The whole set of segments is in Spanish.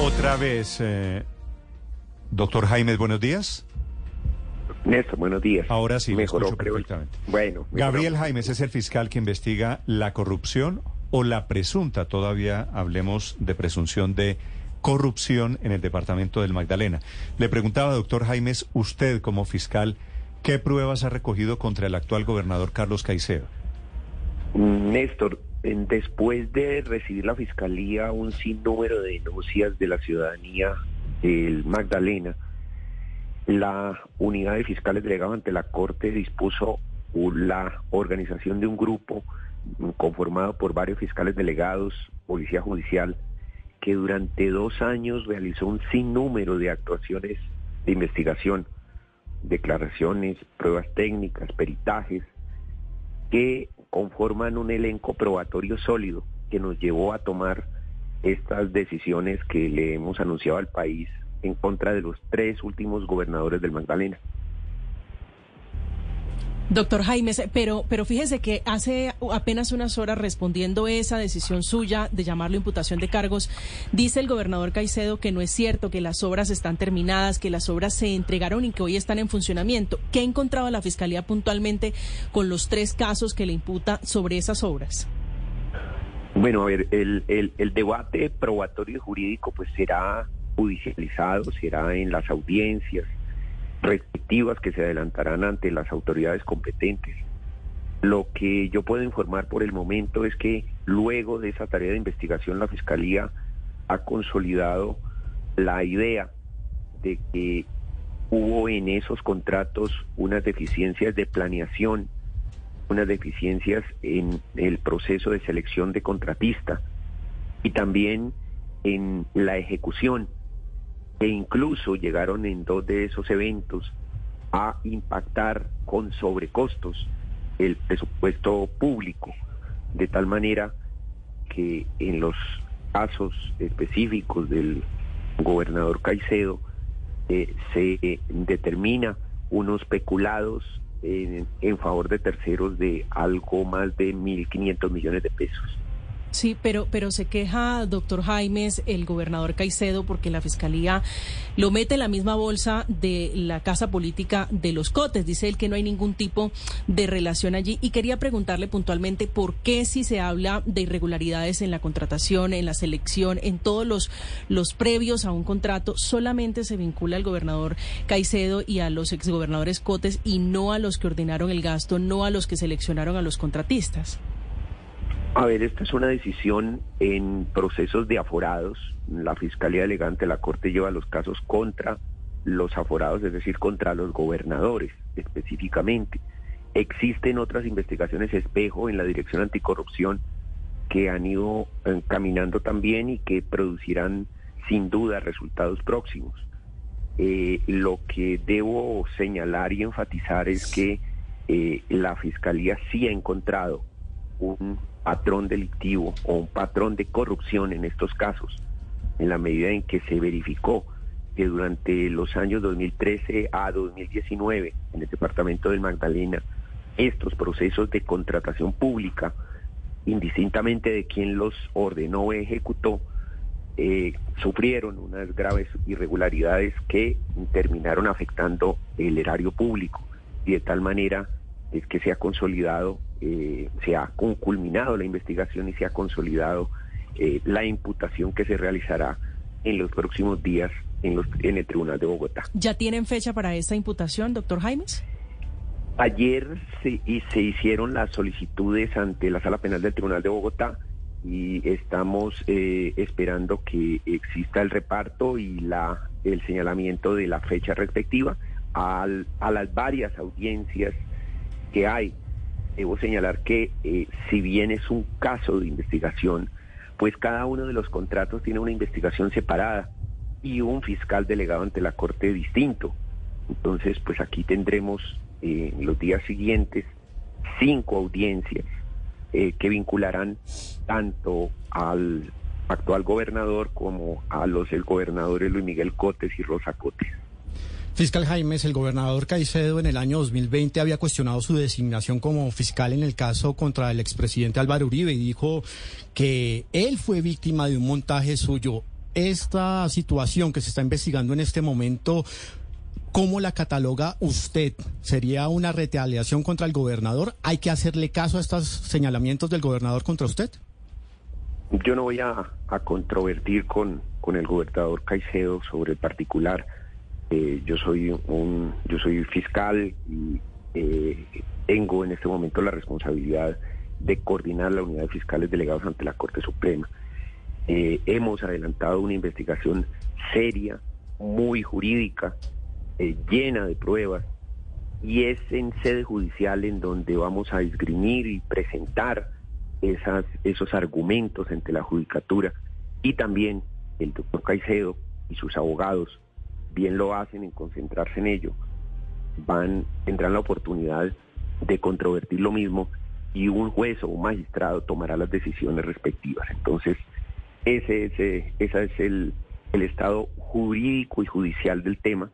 Otra vez, eh, doctor Jaime, buenos días. Néstor, buenos días. Ahora sí, me creo. perfectamente. Bueno, Gabriel. Jaimes es el fiscal que investiga la corrupción o la presunta, todavía hablemos de presunción de corrupción en el departamento del Magdalena. Le preguntaba, doctor Jaimes, usted como fiscal, ¿qué pruebas ha recogido contra el actual gobernador Carlos Caicedo? Néstor, en- después de recibir la fiscalía un sinnúmero de denuncias de la ciudadanía del Magdalena, la unidad de fiscales delegado ante la Corte dispuso la organización de un grupo conformado por varios fiscales delegados, policía judicial, que durante dos años realizó un sinnúmero de actuaciones de investigación, declaraciones, pruebas técnicas, peritajes, que conforman un elenco probatorio sólido que nos llevó a tomar estas decisiones que le hemos anunciado al país en contra de los tres últimos gobernadores del Magdalena. Doctor Jaimes, pero, pero fíjese que hace apenas unas horas respondiendo esa decisión suya de llamarlo imputación de cargos, dice el gobernador Caicedo que no es cierto, que las obras están terminadas, que las obras se entregaron y que hoy están en funcionamiento. ¿Qué ha encontrado la Fiscalía puntualmente con los tres casos que le imputa sobre esas obras? Bueno, a ver, el, el, el debate probatorio jurídico pues será judicializado, será en las audiencias respectivas que se adelantarán ante las autoridades competentes. Lo que yo puedo informar por el momento es que luego de esa tarea de investigación la Fiscalía ha consolidado la idea de que hubo en esos contratos unas deficiencias de planeación, unas deficiencias en el proceso de selección de contratista y también en la ejecución e incluso llegaron en dos de esos eventos a impactar con sobrecostos el presupuesto público, de tal manera que en los casos específicos del gobernador Caicedo eh, se eh, determina unos peculados en, en favor de terceros de algo más de 1.500 millones de pesos. Sí, pero, pero se queja, doctor Jaimes, el gobernador Caicedo, porque la fiscalía lo mete en la misma bolsa de la casa política de los Cotes. Dice él que no hay ningún tipo de relación allí. Y quería preguntarle puntualmente por qué si se habla de irregularidades en la contratación, en la selección, en todos los, los previos a un contrato, solamente se vincula al gobernador Caicedo y a los exgobernadores Cotes y no a los que ordenaron el gasto, no a los que seleccionaron a los contratistas. A ver, esta es una decisión en procesos de aforados. La Fiscalía Delegante, la Corte lleva los casos contra los aforados, es decir, contra los gobernadores específicamente. Existen otras investigaciones espejo en la Dirección Anticorrupción que han ido eh, caminando también y que producirán sin duda resultados próximos. Eh, lo que debo señalar y enfatizar es que eh, la Fiscalía sí ha encontrado un patrón delictivo o un patrón de corrupción en estos casos, en la medida en que se verificó que durante los años 2013 a 2019 en el departamento del Magdalena, estos procesos de contratación pública, indistintamente de quién los ordenó o ejecutó, eh, sufrieron unas graves irregularidades que terminaron afectando el erario público. Y de tal manera es que se ha consolidado, eh, se ha culminado la investigación y se ha consolidado eh, la imputación que se realizará en los próximos días en, los, en el Tribunal de Bogotá. ¿Ya tienen fecha para esta imputación, doctor Jaimes? Ayer se, y se hicieron las solicitudes ante la Sala Penal del Tribunal de Bogotá y estamos eh, esperando que exista el reparto y la el señalamiento de la fecha respectiva al, a las varias audiencias que hay. Debo señalar que eh, si bien es un caso de investigación, pues cada uno de los contratos tiene una investigación separada y un fiscal delegado ante la Corte distinto. Entonces, pues aquí tendremos eh, en los días siguientes cinco audiencias eh, que vincularán tanto al actual gobernador como a los exgobernadores Luis Miguel Cotes y Rosa Cotes. Fiscal Jaimes, el gobernador Caicedo en el año 2020 había cuestionado su designación como fiscal en el caso contra el expresidente Álvaro Uribe y dijo que él fue víctima de un montaje suyo. esta situación que se está investigando en este momento, ¿cómo la cataloga usted? ¿Sería una retaliación contra el gobernador? ¿Hay que hacerle caso a estos señalamientos del gobernador contra usted? Yo no voy a, controvertir con, con el gobernador Caicedo sobre el particular. Eh, yo soy un, yo soy fiscal y eh, tengo en este momento la responsabilidad de coordinar la unidad de fiscales delegados ante la Corte Suprema. Eh, hemos adelantado una investigación seria, muy jurídica, llena de pruebas, y es en sede judicial en donde vamos a esgrimir y presentar esas, esos argumentos ante la judicatura y también el doctor Caicedo y sus abogados bien lo hacen en concentrarse en ello, van, tendrán la oportunidad de controvertir lo mismo y un juez o un magistrado tomará las decisiones respectivas. Entonces, ese, ese, ese es el, el estado jurídico y judicial del tema.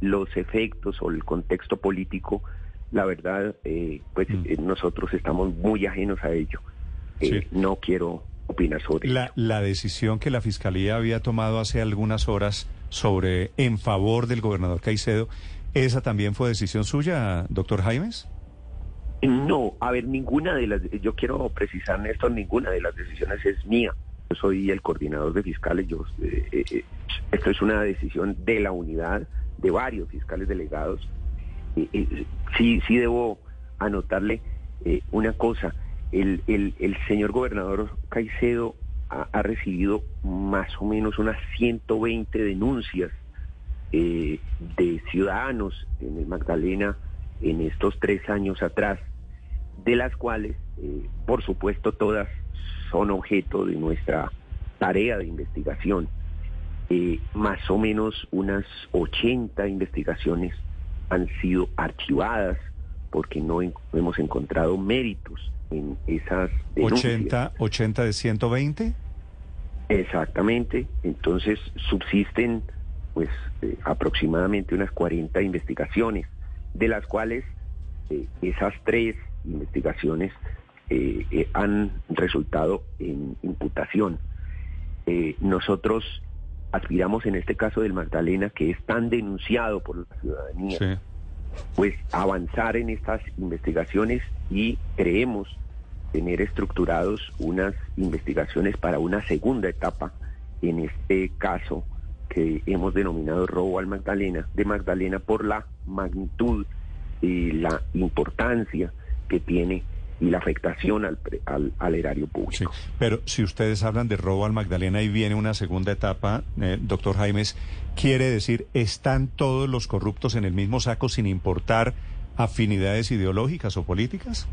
Los efectos o el contexto político, la verdad, eh, pues mm. eh, nosotros estamos muy ajenos a ello. Eh, no quiero opinar sobre la, La decisión que la Fiscalía había tomado hace algunas horas sobre en favor del gobernador Caicedo, ¿esa también fue decisión suya, doctor Jaimes? No, a ver, ninguna de las, yo quiero precisar, Néstor, ninguna de las decisiones es mía. Yo soy el coordinador de fiscales, yo, eh, eh, eh, esto es una decisión de la unidad, de varios fiscales delegados. sí, sí debo anotarle una cosa, el, el, el, señor gobernador Caicedo ha, recibido más o menos unas 120 denuncias de ciudadanos en el Magdalena en estos tres años atrás de las cuales, eh, por supuesto, todas son objeto de nuestra tarea de investigación. Eh, más o menos unas 80 investigaciones han sido archivadas porque no hemos encontrado méritos en esas denuncias. ¿80, 80 de 120? Exactamente. Entonces subsisten pues eh, aproximadamente unas 40 investigaciones, de las cuales esas tres investigaciones eh, eh, han resultado en imputación. Eh, nosotros aspiramos en este caso del Magdalena, que es tan denunciado por la ciudadanía, pues avanzar en estas investigaciones y creemos tener estructurados unas investigaciones para una segunda etapa en este caso que hemos denominado robo al Magdalena, de Magdalena por la magnitud y la importancia que tiene y la afectación al, al, erario público. pero si ustedes hablan de robo al Magdalena y viene una segunda etapa, eh, doctor Jaimes, ¿quiere decir están todos los corruptos en el mismo saco sin importar afinidades ideológicas o políticas?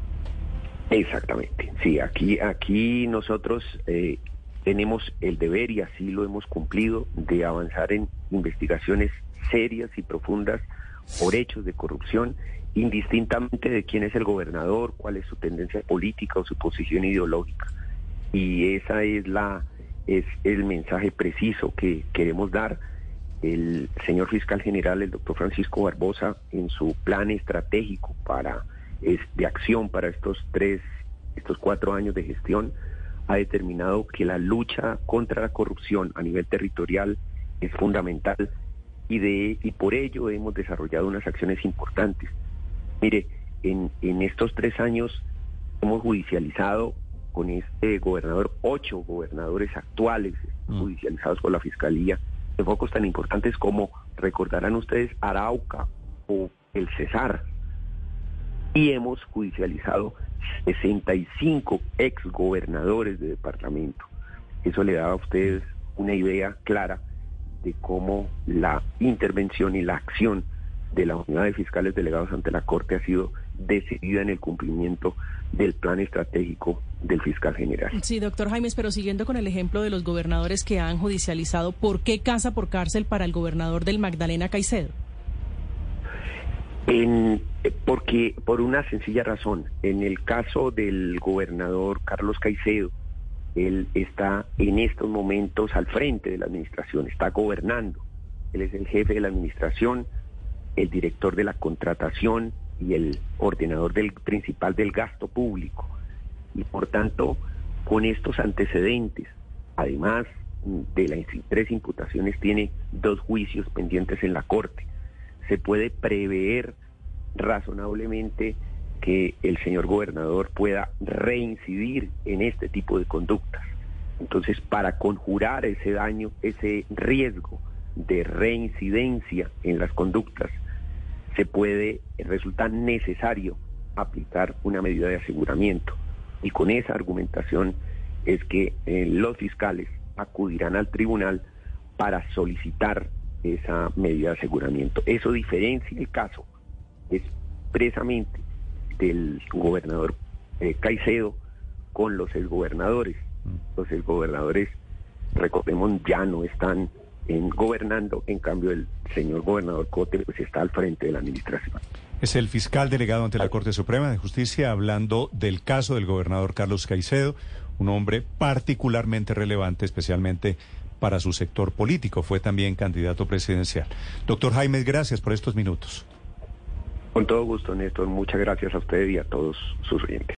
Exactamente, sí, aquí, aquí nosotros eh, tenemos el deber y así lo hemos cumplido de avanzar en investigaciones serias y profundas por hechos de corrupción indistintamente de quién es el gobernador, cuál es su tendencia política o su posición ideológica. Y esa es la es el mensaje preciso que queremos dar. El señor fiscal general, el doctor Francisco Barbosa, en su plan estratégico para de acción para estos tres, estos cuatro años de gestión, ha determinado que la lucha contra la corrupción a nivel territorial es fundamental y de y por ello hemos desarrollado unas acciones importantes Mire, en, en estos tres años hemos judicializado con este gobernador ocho gobernadores actuales mm. judicializados por la Fiscalía de focos tan importantes como, recordarán ustedes, Arauca o el Cesar. Y hemos judicializado 65 ex gobernadores de departamento. Eso le da a ustedes una idea clara de cómo la intervención y la acción de la unidad de fiscales delegados ante la Corte ha sido decidida en el cumplimiento del plan estratégico del fiscal general. Sí, doctor Jaimes, pero siguiendo con el ejemplo de los gobernadores que han judicializado, ¿por qué casa por cárcel para el gobernador del Magdalena Caicedo? En, porque por una sencilla razón, en el caso del gobernador Carlos Caicedo, él está en estos momentos al frente de la administración, está gobernando, él es el jefe de la administración, el director de la contratación y el ordenador del principal del gasto público. Y por tanto, con estos antecedentes, además de las tres imputaciones tiene dos juicios pendientes en la Corte. Se puede prever razonablemente que el señor gobernador pueda reincidir en este tipo de conductas. Entonces, para conjurar ese daño, ese riesgo de reincidencia en las conductas, se puede, resulta necesario aplicar una medida de aseguramiento. Y con esa argumentación es que eh, los fiscales acudirán al tribunal para solicitar esa medida de aseguramiento. Eso diferencia el caso expresamente del gobernador eh, Caicedo con los exgobernadores. Mm. Los exgobernadores, recordemos, ya no están en gobernando, en cambio el señor gobernador Cote pues está al frente de la administración. Es el fiscal delegado ante la Corte Suprema de Justicia hablando del caso del gobernador Carlos Caicedo, un hombre particularmente relevante, especialmente para su sector político. Fue también candidato presidencial. Doctor Jaime, gracias por estos minutos. Con todo gusto, Néstor. Muchas gracias a usted y a todos sus oyentes.